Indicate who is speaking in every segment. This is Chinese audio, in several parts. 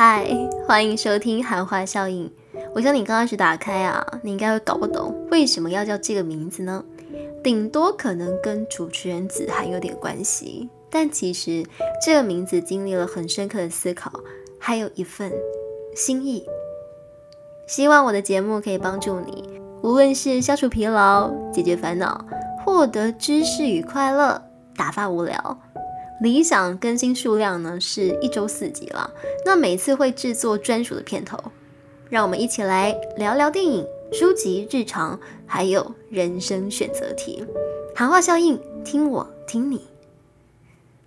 Speaker 1: 嗨，欢迎收听韩话效应。我想你刚开始打开啊，你应该会搞不懂为什么要叫这个名字呢？顶多可能跟主持人子涵有点关系，但其实这个名字经历了很深刻的思考，还有一份心意。希望我的节目可以帮助你，无论是消除疲劳、解决烦恼、获得知识与快乐、打发无聊。理想更新数量呢是一周四集了，那每次会制作专属的片头，让我们一起来聊聊电影、书籍、日常，还有人生选择题。谈话效应，听我听你。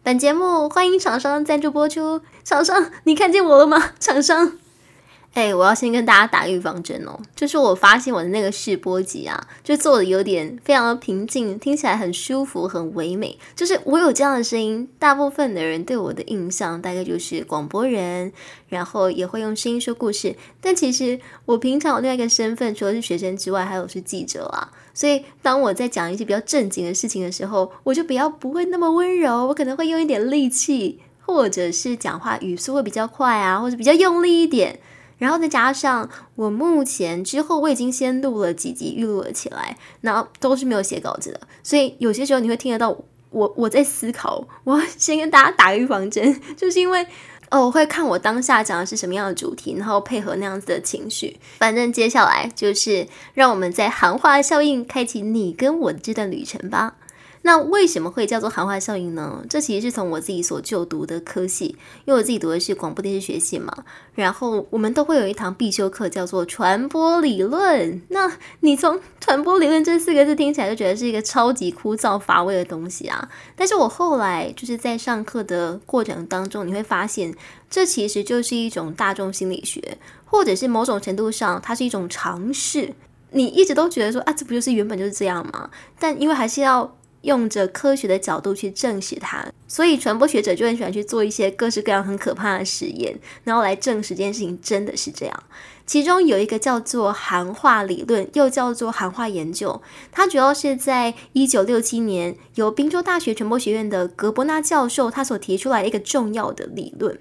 Speaker 1: 本节目欢迎厂商赞助播出，厂商你看见我了吗？厂商。哎，我要先跟大家打预防针哦，就是我发现我的那个试播集啊，就做的有点非常的平静，听起来很舒服，很唯美。就是我有这样的声音，大部分的人对我的印象大概就是广播人，然后也会用声音说故事。但其实我平常有另外一个身份，除了是学生之外，还有是记者啊。所以当我在讲一些比较正经的事情的时候，我就比较不会那么温柔，我可能会用一点力气，或者是讲话语速会比较快啊，或者比较用力一点。然后再加上我目前之后我已经先录了几集预录了起来，那都是没有写稿子的，所以有些时候你会听得到我我在思考。我先跟大家打预防针，就是因为哦，我会看我当下讲的是什么样的主题，然后配合那样子的情绪。反正接下来就是让我们在含化效应开启你跟我这段旅程吧。那为什么会叫做含化效应呢？这其实是从我自己所就读的科系，因为我自己读的是广播电视学系嘛。然后我们都会有一堂必修课叫做传播理论。那你从传播理论这四个字听起来就觉得是一个超级枯燥乏味的东西啊。但是我后来就是在上课的过程当中，你会发现这其实就是一种大众心理学，或者是某种程度上它是一种尝试。你一直都觉得说啊，这不就是原本就是这样吗？但因为还是要。用着科学的角度去证实它，所以传播学者就很喜欢去做一些各式各样很可怕的实验，然后来证实这件事情真的是这样。其中有一个叫做含化理论，又叫做含化研究，它主要是在一九六七年由宾州大学传播学院的格伯纳教授他所提出来一个重要的理论。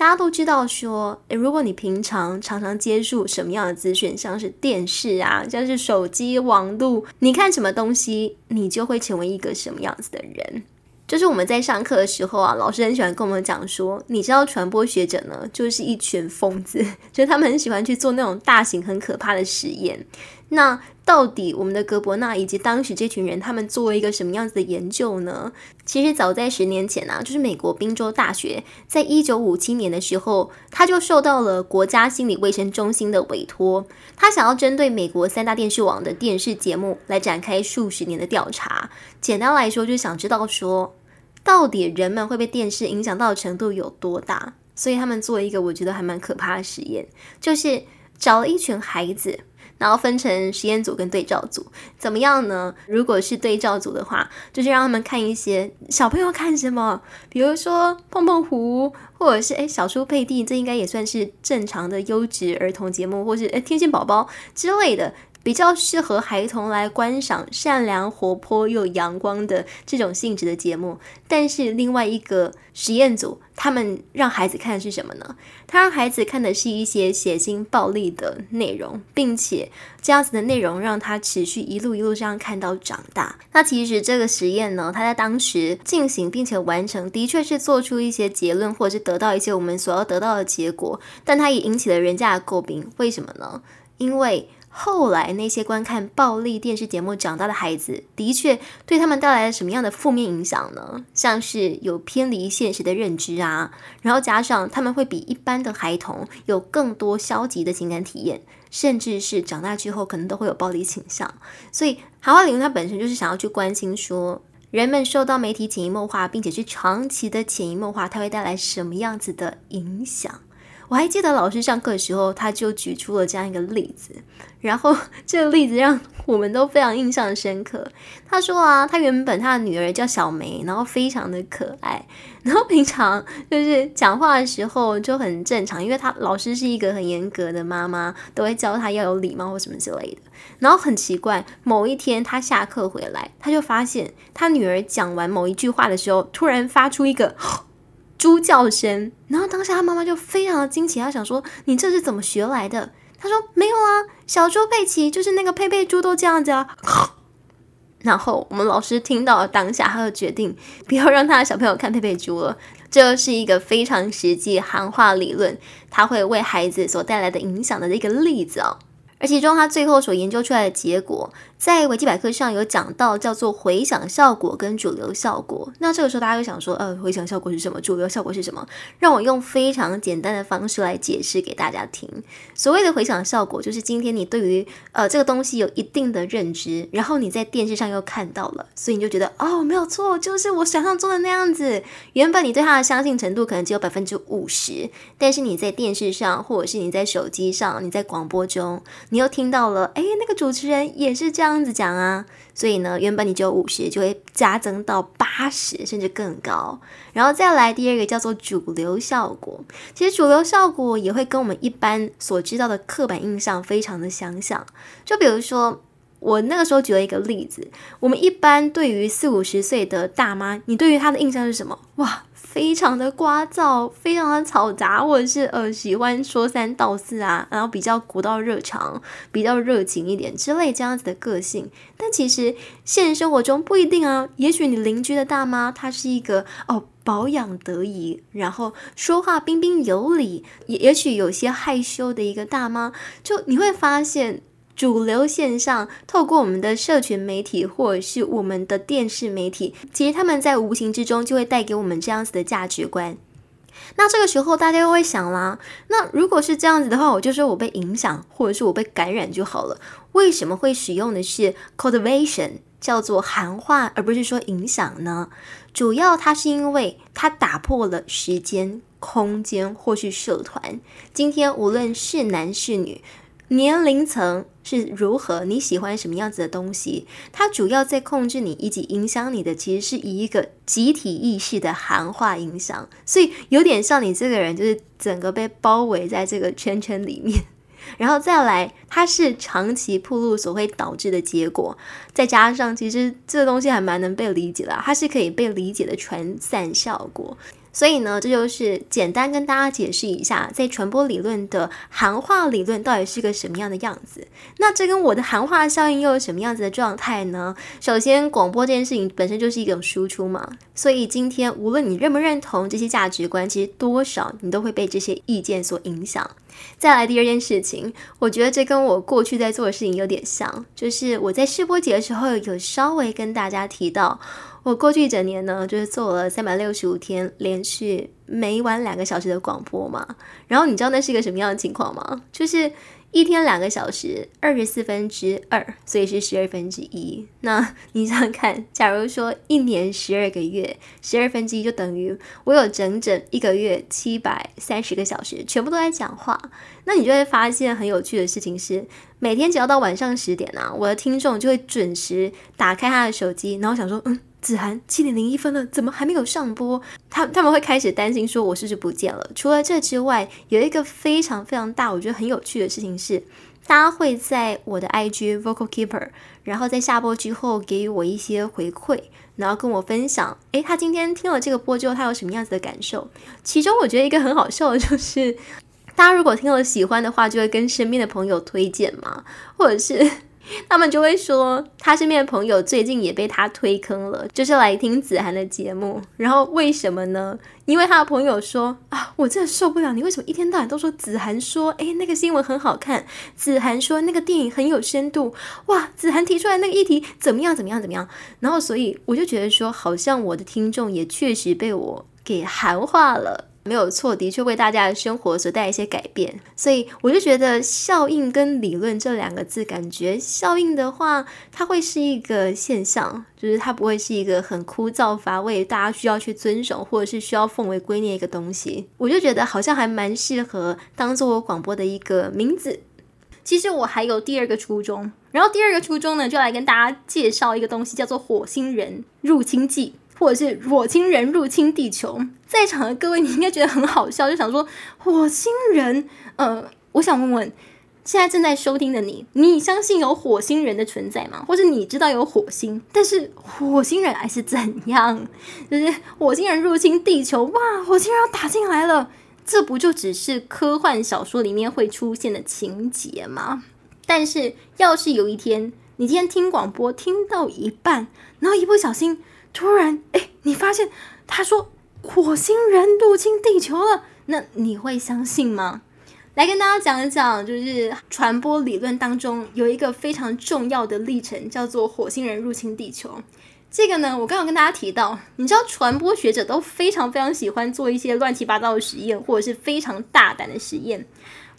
Speaker 1: 大家都知道说，诶，如果你平常常常接触什么样的资讯，像是电视啊，像是手机、网络，你看什么东西，你就会成为一个什么样子的人。就是我们在上课的时候啊，老师很喜欢跟我们讲说，你知道传播学者呢，就是一群疯子，就他们很喜欢去做那种大型很可怕的实验。那到底我们的格伯纳以及当时这群人，他们做了一个什么样子的研究呢？其实早在十年前啊，就是美国宾州大学在一九五七年的时候，他就受到了国家心理卫生中心的委托，他想要针对美国三大电视网的电视节目来展开数十年的调查。简单来说，就是想知道说，到底人们会被电视影响到的程度有多大。所以他们做了一个我觉得还蛮可怕的实验，就是找了一群孩子。然后分成实验组跟对照组，怎么样呢？如果是对照组的话，就是让他们看一些小朋友看什么，比如说碰碰狐，或者是诶小猪佩蒂，这应该也算是正常的优质儿童节目，或是诶天线宝宝之类的。比较适合孩童来观赏善良、活泼又阳光的这种性质的节目，但是另外一个实验组，他们让孩子看的是什么呢？他让孩子看的是一些血腥暴力的内容，并且这样子的内容让他持续一路一路这样看到长大。那其实这个实验呢，他在当时进行并且完成，的确是做出一些结论，或者是得到一些我们所要得到的结果，但他也引起了人家的诟病。为什么呢？因为。后来那些观看暴力电视节目长大的孩子，的确对他们带来了什么样的负面影响呢？像是有偏离现实的认知啊，然后加上他们会比一般的孩童有更多消极的情感体验，甚至是长大之后可能都会有暴力倾向。所以，韩化林他本身就是想要去关心说，人们受到媒体潜移默化，并且是长期的潜移默化，它会带来什么样子的影响？我还记得老师上课的时候，他就举出了这样一个例子，然后 这个例子让我们都非常印象深刻。他说啊，他原本他的女儿叫小梅，然后非常的可爱，然后平常就是讲话的时候就很正常，因为他老师是一个很严格的妈妈，都会教他要有礼貌或什么之类的。然后很奇怪，某一天他下课回来，他就发现他女儿讲完某一句话的时候，突然发出一个。猪叫声，然后当下他妈妈就非常的惊奇，他想说你这是怎么学来的？他说没有啊，小猪佩奇就是那个佩佩猪都这样子啊。然后我们老师听到了当下，他就决定不要让他的小朋友看佩佩猪了。这是一个非常实际行话理论，它会为孩子所带来的影响的一个例子哦。而其中他最后所研究出来的结果。在维基百科上有讲到叫做回响效果跟主流效果。那这个时候大家又想说，呃，回响效果是什么？主流效果是什么？让我用非常简单的方式来解释给大家听。所谓的回响效果，就是今天你对于呃这个东西有一定的认知，然后你在电视上又看到了，所以你就觉得哦，没有错，就是我想象中的那样子。原本你对它的相信程度可能只有百分之五十，但是你在电视上，或者是你在手机上，你在广播中，你又听到了，哎，那个主持人也是这样。这样子讲啊，所以呢，原本你只有五十，就会加增到八十，甚至更高。然后再来第二个叫做主流效果，其实主流效果也会跟我们一般所知道的刻板印象非常的相像。就比如说，我那个时候举了一个例子，我们一般对于四五十岁的大妈，你对于她的印象是什么？哇！非常的聒噪，非常的嘈杂，或者是呃喜欢说三道四啊，然后比较古道热肠，比较热情一点之类这样子的个性。但其实现实生活中不一定啊，也许你邻居的大妈她是一个哦保养得宜，然后说话彬彬有礼，也也许有些害羞的一个大妈，就你会发现。主流线上，透过我们的社群媒体或者是我们的电视媒体，其实他们在无形之中就会带给我们这样子的价值观。那这个时候大家又会想啦，那如果是这样子的话，我就说我被影响或者是我被感染就好了。为什么会使用的是 cultivation，叫做含化，而不是说影响呢？主要它是因为它打破了时间、空间或是社团。今天无论是男是女。年龄层是如何？你喜欢什么样子的东西？它主要在控制你以及影响你的，其实是以一个集体意识的含化影响，所以有点像你这个人，就是整个被包围在这个圈圈里面。然后再来，它是长期铺路所会导致的结果，再加上其实这个东西还蛮能被理解的，它是可以被理解的传散效果。所以呢，这就是简单跟大家解释一下，在传播理论的含化理论到底是个什么样的样子。那这跟我的含化效应又有什么样子的状态呢？首先，广播这件事情本身就是一种输出嘛，所以今天无论你认不认同这些价值观，其实多少你都会被这些意见所影响。再来第二件事情，我觉得这跟我过去在做的事情有点像，就是我在试播节的时候有稍微跟大家提到。我过去一整年呢，就是做了三百六十五天连续每晚两个小时的广播嘛。然后你知道那是一个什么样的情况吗？就是一天两个小时，二十四分之二，所以是十二分之一。那你想想看，假如说一年十二个月，十二分之一就等于我有整整一个月七百三十个小时，全部都在讲话。那你就会发现很有趣的事情是，每天只要到晚上十点啊，我的听众就会准时打开他的手机，然后想说，嗯。子涵七点零一分了，怎么还没有上播？他他们会开始担心说，我是不是不见了？除了这之外，有一个非常非常大，我觉得很有趣的事情是，大家会在我的 IG Vocal Keeper，然后在下播之后给予我一些回馈，然后跟我分享，诶，他今天听了这个播之后，他有什么样子的感受？其中我觉得一个很好笑的就是，大家如果听了喜欢的话，就会跟身边的朋友推荐嘛，或者是。他们就会说，他身边的朋友最近也被他推坑了，就是来听子涵的节目。然后为什么呢？因为他的朋友说啊，我真的受不了你，为什么一天到晚都说子涵说，诶，那个新闻很好看，子涵说那个电影很有深度，哇，子涵提出来那个议题怎么样怎么样怎么样？然后所以我就觉得说，好像我的听众也确实被我给含化了。没有错，的确为大家的生活所带来一些改变，所以我就觉得效应跟理论这两个字，感觉效应的话，它会是一个现象，就是它不会是一个很枯燥乏味，大家需要去遵守或者是需要奉为圭臬一个东西。我就觉得好像还蛮适合当做我广播的一个名字。其实我还有第二个初衷，然后第二个初衷呢，就来跟大家介绍一个东西，叫做《火星人入侵记》。或者是火星人入侵地球，在场的各位，你应该觉得很好笑，就想说火星人。呃，我想问问，
Speaker 2: 现在正在收听的你，你相信有火星人的存在吗？或者你知道有火星，但是火星人还是怎样？就是火星人入侵地球，哇，火星人要打进来了，这不就只是科幻小说里面会出现的情节吗？但是要是有一天，你今天听广播听到一半，然后一不小心，突然，哎，你发现他说火星人入侵地球了。那你会相信吗？来跟大家讲一讲，就是传播理论当中有一个非常重要的历程，叫做火星人入侵地球。这个呢，我刚刚跟大家提到，你知道传播学者都非常非常喜欢做一些乱七八糟的实验，或者是非常大胆的实验。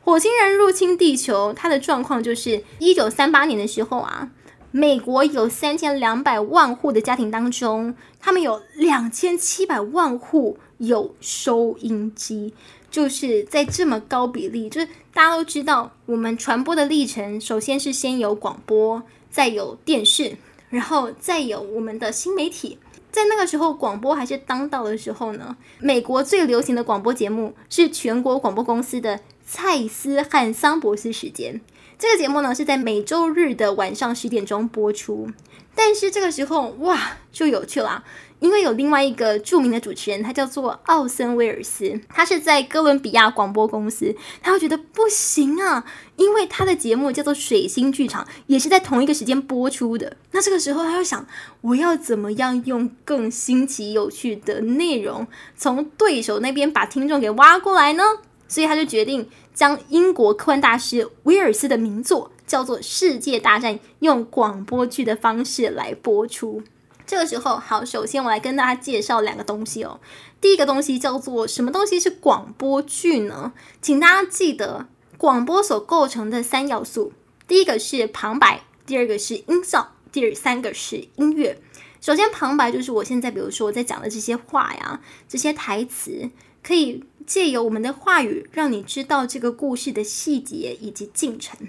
Speaker 2: 火星人入侵地球，它的状况就是一九三八年的时候啊，美国有三千两百万户的家庭当中，他们有两千七百万户。有收音机，就是在这么高比例，就是大家都知道，我们传播的历程，首先是先有广播，再有电视，然后再有我们的新媒体。在那个时候，广播还是当道的时候呢，美国最流行的广播节目是全国广播公司的蔡斯汉桑博士时间。这个节目呢是在每周日的晚上十点钟播出。但是这个时候，哇，就有趣了。因为有另外一个著名的主持人，他叫做奥森威尔斯，他是在哥伦比亚广播公司，他会觉得不行啊，因为他的节目叫做水星剧场，也是在同一个时间播出的。那这个时候，他就想，我要怎么样用更新奇有趣的内容，从对手那边把听众给挖过来呢？所以他就决定将英国科幻大师威尔斯的名作叫做《世界大战》，用广播剧的方式来播出。这个时候，好，首先我来跟大家介绍两个东西哦。第一个东西叫做什么东西是广播剧呢？请大家记得广播所构成的三要素：第一个是旁白，第二个是音效，第三个是音乐。首先，旁白就是我现在，比如说我在讲的这些话呀，这些台词，可以借由我们的话语，让你知道这个故事的细节以及进程。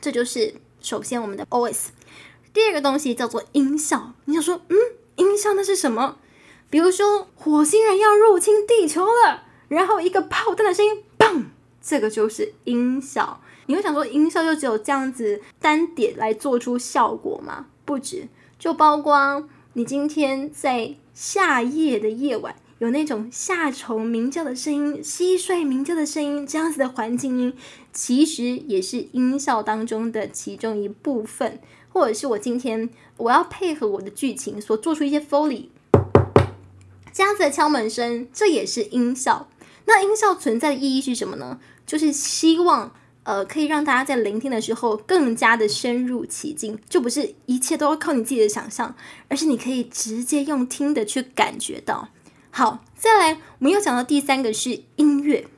Speaker 2: 这就是首先我们的 OS。第二个东西叫做音效，你想说，嗯，音效那是什么？比如说火星人要入侵地球了，然后一个炮弹的声音，嘣，这个就是音效。你会想说，音效就只有这样子单点来做出效果吗？不止，就包括你今天在夏夜的夜晚，有那种夏虫鸣叫的声音、蟋蟀鸣叫的声音，这样子的环境音，其实也是音效当中的其中一部分。或者是我今天我要配合我的剧情所做出一些 foley，这样子的敲门声，这也是音效。那音效存在的意义是什么呢？就是希望呃可以让大家在聆听的时候更加的深入其境，就不是一切都要靠你自己的想象，而是你可以直接用听的去感觉到。好，再来，我们又讲到第三个是音乐。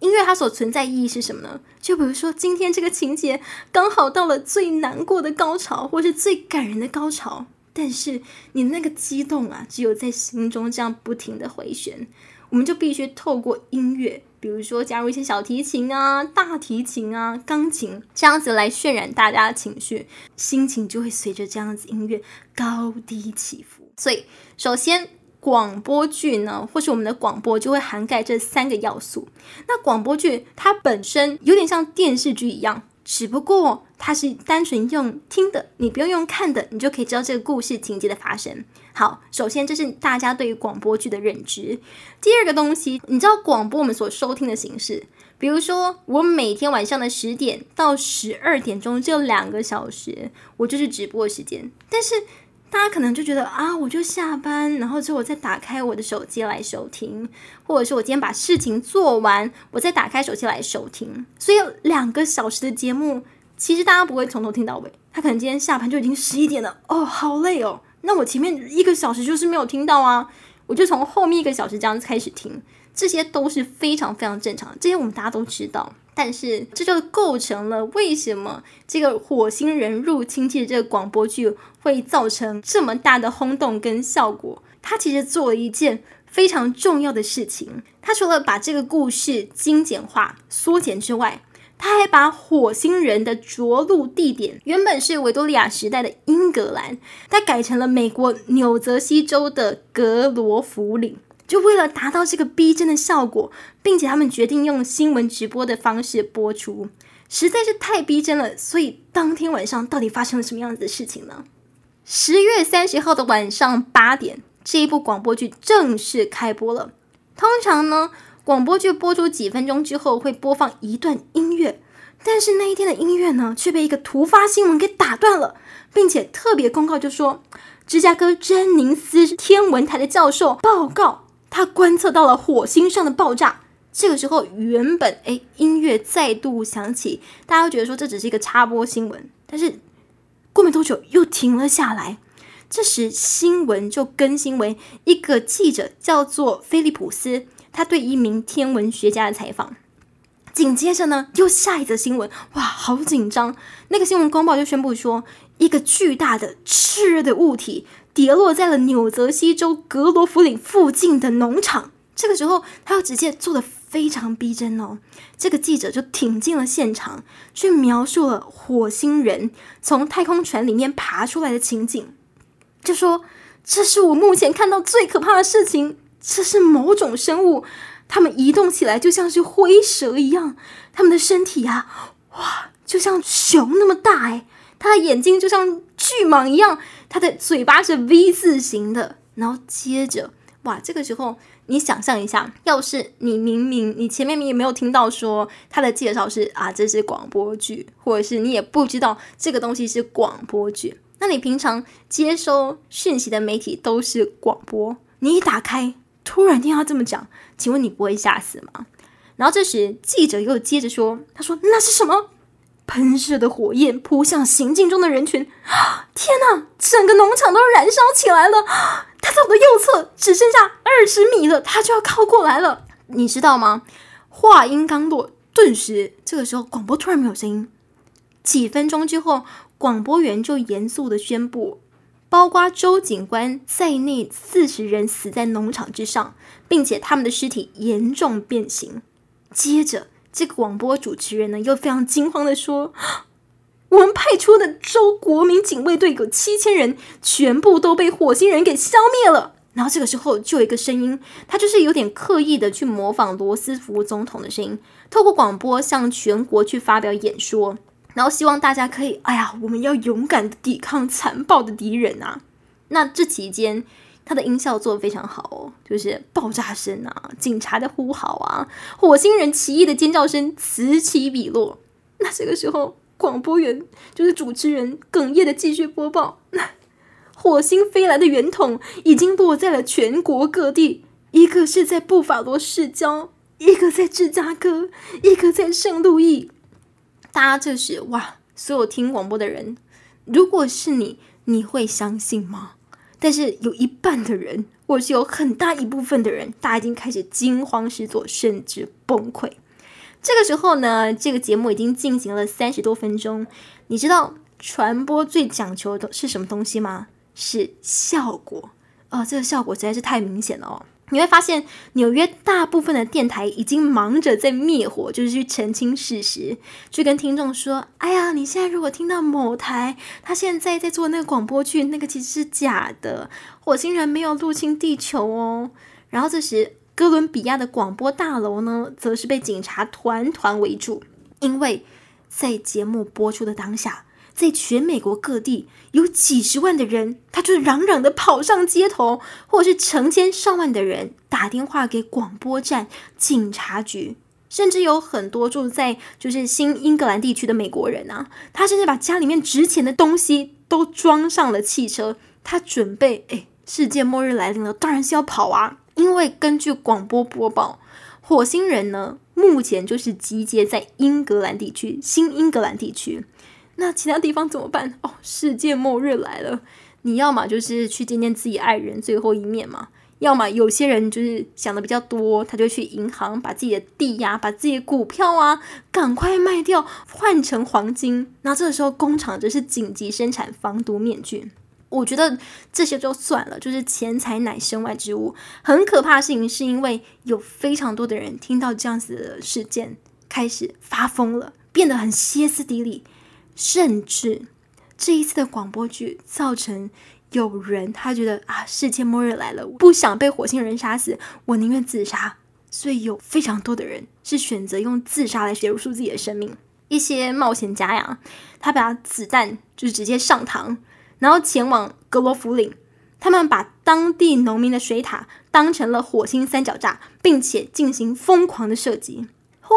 Speaker 2: 音乐它所存在意义是什么呢？就比如说今天这个情节刚好到了最难过的高潮，或是最感人的高潮，但是你那个激动啊，只有在心中这样不停的回旋，我们就必须透过音乐，比如说加入一些小提琴啊、大提琴啊、钢琴这样子来渲染大家的情绪，心情就会随着这样子音乐高低起伏。所以首先。广播剧呢，或是我们的广播就会涵盖这三个要素。那广播剧它本身有点像电视剧一样，只不过它是单纯用听的，你不用用看的，你就可以知道这个故事情节的发生。好，首先这是大家对于广播剧的认知。第二个东西，你知道广播我们所收听的形式，比如说我每天晚上的十点到十二点钟这两个小时，我就是直播时间，但是。大家可能就觉得啊，我就下班，然后之后我再打开我的手机来收听，或者是我今天把事情做完，我再打开手机来收听。所以两个小时的节目，其实大家不会从头听到尾。他可能今天下班就已经十一点了，哦，好累哦。那我前面一个小时就是没有听到啊，我就从后面一个小时这样子开始听，这些都是非常非常正常，这些我们大家都知道。但是这就构成了为什么这个火星人入侵器这个广播剧会造成这么大的轰动跟效果。他其实做了一件非常重要的事情，他除了把这个故事精简化、缩减之外，他还把火星人的着陆地点原本是维多利亚时代的英格兰，他改成了美国纽泽西州的格罗弗岭。就为了达到这个逼真的效果，并且他们决定用新闻直播的方式播出，实在是太逼真了。所以当天晚上到底发生了什么样子的事情呢？十月三十号的晚上八点，这一部广播剧正式开播了。通常呢，广播剧播出几分钟之后会播放一段音乐，但是那一天的音乐呢，却被一个突发新闻给打断了，并且特别公告就说。芝加哥詹宁斯天文台的教授报告，他观测到了火星上的爆炸。这个时候，原本哎音乐再度响起，大家都觉得说这只是一个插播新闻，但是过没多久又停了下来。这时新闻就更新为一个记者叫做菲利普斯，他对一名天文学家的采访。紧接着呢，又下一则新闻，哇，好紧张！那个新闻公报就宣布说。一个巨大的炽热的物体跌落在了纽泽西州格罗弗岭附近的农场。这个时候，他又直接做的非常逼真哦。这个记者就挺进了现场，去描述了火星人从太空船里面爬出来的情景，就说：“这是我目前看到最可怕的事情。这是某种生物，它们移动起来就像是灰蛇一样，它们的身体呀，哇，就像熊那么大哎。”他的眼睛就像巨蟒一样，他的嘴巴是 V 字形的。然后接着，哇，这个时候你想象一下，要是你明明你前面你也没有听到说他的介绍是啊，这是广播剧，或者是你也不知道这个东西是广播剧，那你平常接收讯息的媒体都是广播，你一打开，突然听他这么讲，请问你不会吓死吗？然后这时记者又接着说，他说那是什么？喷射的火焰扑向行进中的人群，天哪！整个农场都燃烧起来了。他在我的右侧，只剩下二十米了，他就要靠过来了。你知道吗？话音刚落，顿时这个时候广播突然没有声音。几分钟之后，广播员就严肃的宣布，包括周警官在内四十人死在农场之上，并且他们的尸体严重变形。接着。这个广播主持人呢，又非常惊慌的说：“ 我们派出的州国民警卫队有七千人，全部都被火星人给消灭了。”然后这个时候就有一个声音，他就是有点刻意的去模仿罗斯福总统的声音，透过广播向全国去发表演说，然后希望大家可以，哎呀，我们要勇敢的抵抗残暴的敌人啊！那这期间。他的音效做的非常好哦，就是爆炸声啊，警察的呼号啊，火星人奇异的尖叫声此起彼落。那这个时候，广播员就是主持人哽咽的继续播报：那 火星飞来的圆筒已经落在了全国各地，一个是在布法罗市郊，一个在芝加哥，一个在圣路易。大家这是哇，所有听广播的人，如果是你，你会相信吗？但是有一半的人，或者是有很大一部分的人，大家已经开始惊慌失措，甚至崩溃。这个时候呢，这个节目已经进行了三十多分钟。你知道传播最讲求的是什么东西吗？是效果。哦，这个效果实在是太明显了哦。你会发现，纽约大部分的电台已经忙着在灭火，就是去澄清事实，去跟听众说：“哎呀，你现在如果听到某台他现在在做那个广播剧，那个其实是假的，火星人没有入侵地球哦。”然后这时，哥伦比亚的广播大楼呢，则是被警察团团围住，因为在节目播出的当下。在全美国各地有几十万的人，他就嚷嚷的跑上街头，或者是成千上万的人打电话给广播站、警察局，甚至有很多住在就是新英格兰地区的美国人啊，他甚至把家里面值钱的东西都装上了汽车，他准备哎，世界末日来临了，当然是要跑啊！因为根据广播播报，火星人呢目前就是集结在英格兰地区、新英格兰地区。那其他地方怎么办？哦，世界末日来了！你要么就是去见见自己爱人最后一面嘛，要么有些人就是想的比较多，他就去银行把自己的地呀、把自己的股票啊，赶快卖掉换成黄金。那这个时候工厂就是紧急生产防毒面具。我觉得这些就算了，就是钱财乃身外之物。很可怕的事情是因为有非常多的人听到这样子的事件，开始发疯了，变得很歇斯底里。甚至这一次的广播剧造成有人他觉得啊，世界末日来了，不想被火星人杀死，我宁愿自杀。所以有非常多的人是选择用自杀来结束自己的生命。一些冒险家呀，他把子弹就是直接上膛，然后前往格罗弗岭。他们把当地农民的水塔当成了火星三角炸，并且进行疯狂的射击。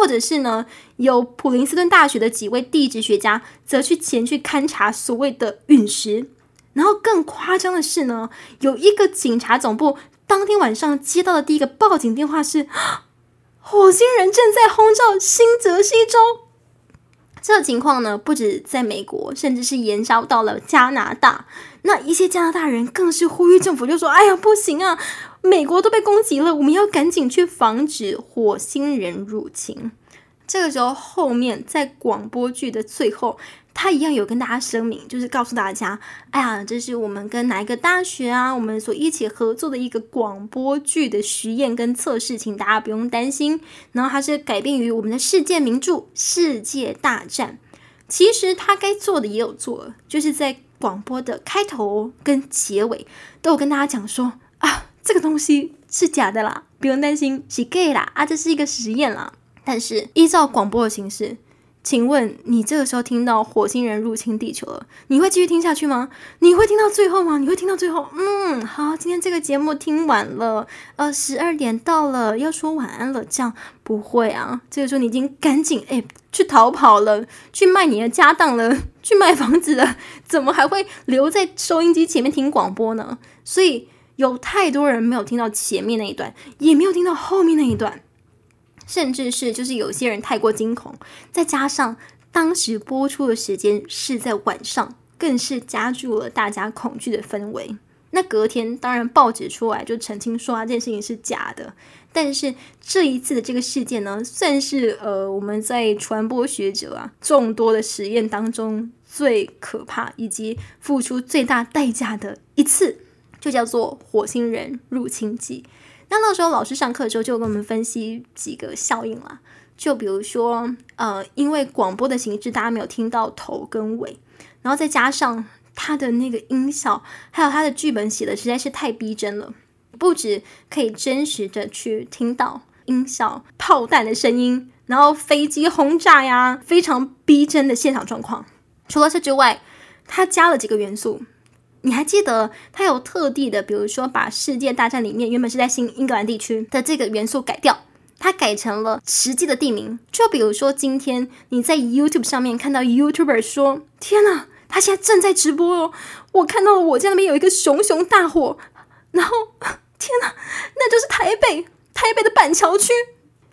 Speaker 2: 或者是呢，有普林斯顿大学的几位地质学家则去前去勘察所谓的陨石。然后更夸张的是呢，有一个警察总部当天晚上接到的第一个报警电话是：火星人正在轰炸新泽西州。这个情况呢，不止在美国，甚至是延烧到了加拿大。那一些加拿大人更是呼吁政府，就说：“哎呀，不行啊，美国都被攻击了，我们要赶紧去防止火星人入侵。”这个时候，后面在广播剧的最后。他一样有跟大家声明，就是告诉大家，哎呀，这是我们跟哪一个大学啊，我们所一起合作的一个广播剧的实验跟测试，请大家不用担心。然后它是改编于我们的世界名著《世界大战》。其实他该做的也有做，就是在广播的开头跟结尾都有跟大家讲说，这个东西是假的啦，不用担心，是 gay 啦，啊，这是一个实验啦。但是依照广播的形式。请问你这个时候听到火星人入侵地球了，你会继续听下去吗？你会听到最后吗？你会听到最后？嗯，好，今天这个节目听完了，呃，十二点到了，要说晚安了，这样不会啊？这个时候你已经赶紧哎去逃跑了，去卖你的家当了，去卖房子了，怎么还会留在收音机前面听广播呢？所以有太多人没有听到前面那一段，也没有听到后面那一段。甚至是就是有些人太过惊恐，再加上当时播出的时间是在晚上，更是加剧了大家恐惧的氛围。那隔天当然报纸出来就澄清说啊，这件事情是假的。但是这一次的这个事件呢，算是呃我们在传播学者啊众多的实验当中最可怕以及付出最大代价的一次，就叫做火星人入侵记。那那时候老师上课的时候就跟我们分析几个效应啦，就比如说，呃，因为广播的形式大家没有听到头跟尾，然后再加上他的那个音效，还有他的剧本写的实在是太逼真了，不止可以真实的去听到音效、炮弹的声音，然后飞机轰炸呀，非常逼真的现场状况。除了这之外，他加了几个元素。你还记得他有特地的，比如说把世界大战里面原本是在新英格兰地区的这个元素改掉，它改成了实际的地名。就比如说今天你在 YouTube 上面看到 YouTuber 说：“天哪，他现在正在直播哦，我看到了我家那边有一个熊熊大火。”然后天哪，那就是台北，台北的板桥区。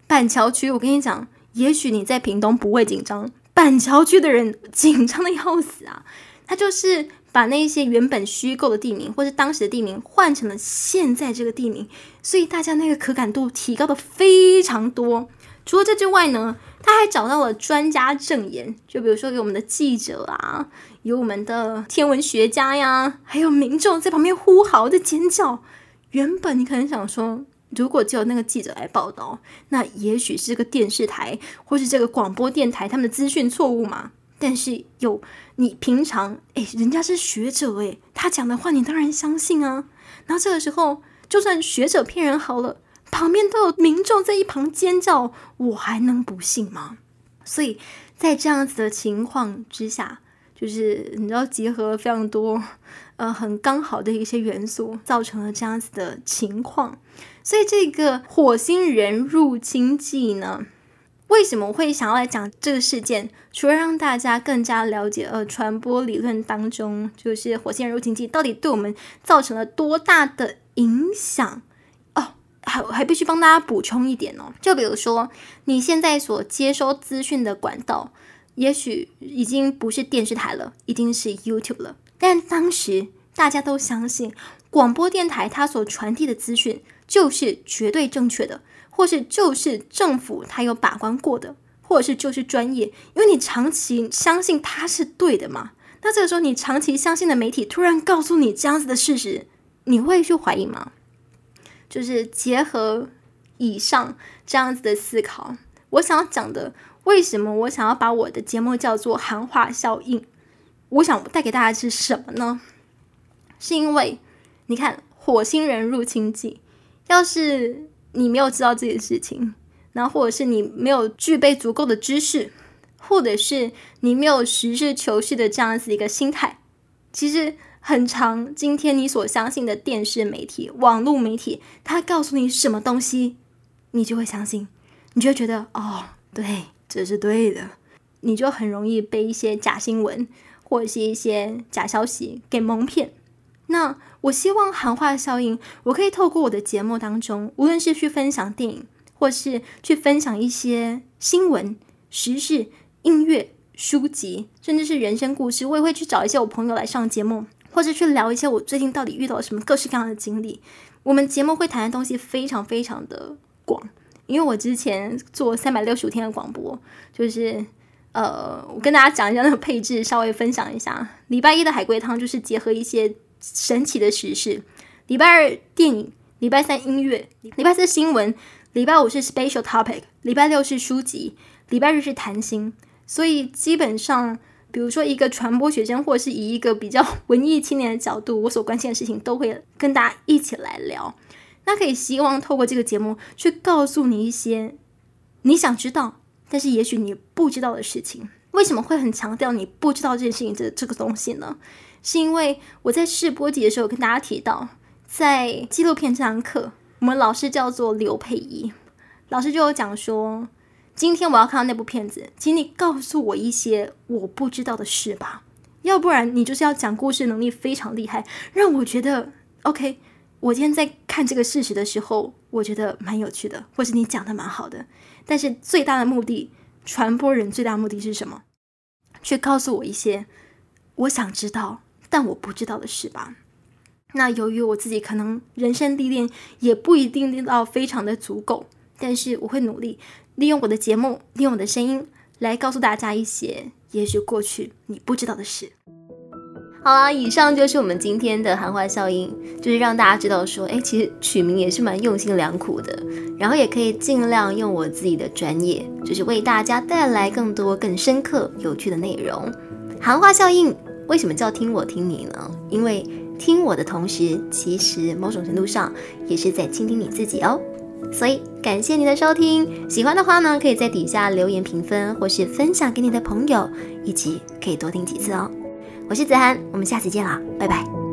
Speaker 2: 板桥区，我跟你讲，也许你在屏东不会紧张，板桥区的人紧张的要死啊，他就是。把那一些原本虚构的地名，或是当时的地名，换成了现在这个地名，所以大家那个可感度提高的非常多。除了这之外呢，他还找到了专家证言，就比如说有我们的记者啊，有我们的天文学家呀，还有民众在旁边呼嚎的尖叫。原本你可能想说，如果只有那个记者来报道，那也许是个电视台或是这个广播电台他们的资讯错误嘛。但是有你平常哎，人家是学者哎，他讲的话你当然相信啊。然后这个时候，就算学者骗人好了，旁边都有民众在一旁尖叫，我还能不信吗？所以在这样子的情况之下，就是你知道结合非常多呃很刚好的一些元素，造成了这样子的情况。所以这个火星人入侵记呢？为什么会想要来讲这个事件？除了让大家更加了解，呃，传播理论当中，就是火星人入侵记到底对我们造成了多大的影响哦，还还必须帮大家补充一点哦。就比如说，你现在所接收资讯的管道，也许已经不是电视台了，一定是 YouTube 了。但当时大家都相信，广播电台它所传递的资讯就是绝对正确的。或是就是政府他有把关过的，或者是就是专业，因为你长期相信他是对的嘛。那这个时候你长期相信的媒体突然告诉你这样子的事实，你会去怀疑吗？就是结合以上这样子的思考，我想要讲的，为什么我想要把我的节目叫做含化效应？我想带给大家是什么呢？是因为你看火星人入侵记，要是。你没有知道这件事情，然后或者是你没有具备足够的知识，或者是你没有实事求是的这样子一个心态，其实很长。今天你所相信的电视媒体、网络媒体，他告诉你什么东西，你就会相信，你就觉得哦，对，这是对的，你就很容易被一些假新闻或者是一些假消息给蒙骗。那我希望含化效应，我可以透过我的节目当中，无论是去分享电影，或是去分享一些新闻、时事、音乐、书籍，甚至是人生故事，我也会去找一些我朋友来上节目，或者去聊一些我最近到底遇到了什么各式各样的经历。我们节目会谈的东西非常非常的广，因为我之前做三百六十五天的广播，就是呃，我跟大家讲一下那个配置，稍微分享一下。礼拜一的海龟汤就是结合一些。神奇的时事，礼拜二电影，礼拜三音乐，礼拜四新闻，礼拜五是 special topic，礼拜六是书籍，礼拜日是谈心。所以基本上，比如说一个传播学生，或者是以一个比较文艺青年的角度，我所关心的事情都会跟大家一起来聊。那可以希望透过这个节目，去告诉你一些你想知道，但是也许你不知道的事情。为什么会很强调你不知道这件事情这这个东西呢？是因为我在试播集的时候跟大家提到，在纪录片这堂课，我们老师叫做刘佩仪，老师就有讲说，今天我要看到那部片子，请你告诉我一些我不知道的事吧，要不然你就是要讲故事能力非常厉害，让我觉得 OK。我今天在看这个事实的时候，我觉得蛮有趣的，或是你讲的蛮好的，但是最大的目的，传播人最大目的是什么？去告诉我一些我想知道。但我不知道的事吧。那由于我自己可能人生历练也不一定到非常的足够，但是我会努力利用我的节目，利用我的声音来告诉大家一些也许过去你不知道的事。好啦，以上就是我们今天的含化效应，就是让大家知道说，哎，其实取名也是蛮用心良苦的，然后也可以尽量用我自己的专业，就是为大家带来更多更深刻有趣的内容。含化效应。为什么叫听我听你呢？因为听我的同时，其实某种程度上也是在倾听你自己哦。所以感谢您的收听，喜欢的话呢，可以在底下留言评分，或是分享给你的朋友，以及可以多听几次哦。我是子涵，我们下次见了，拜拜。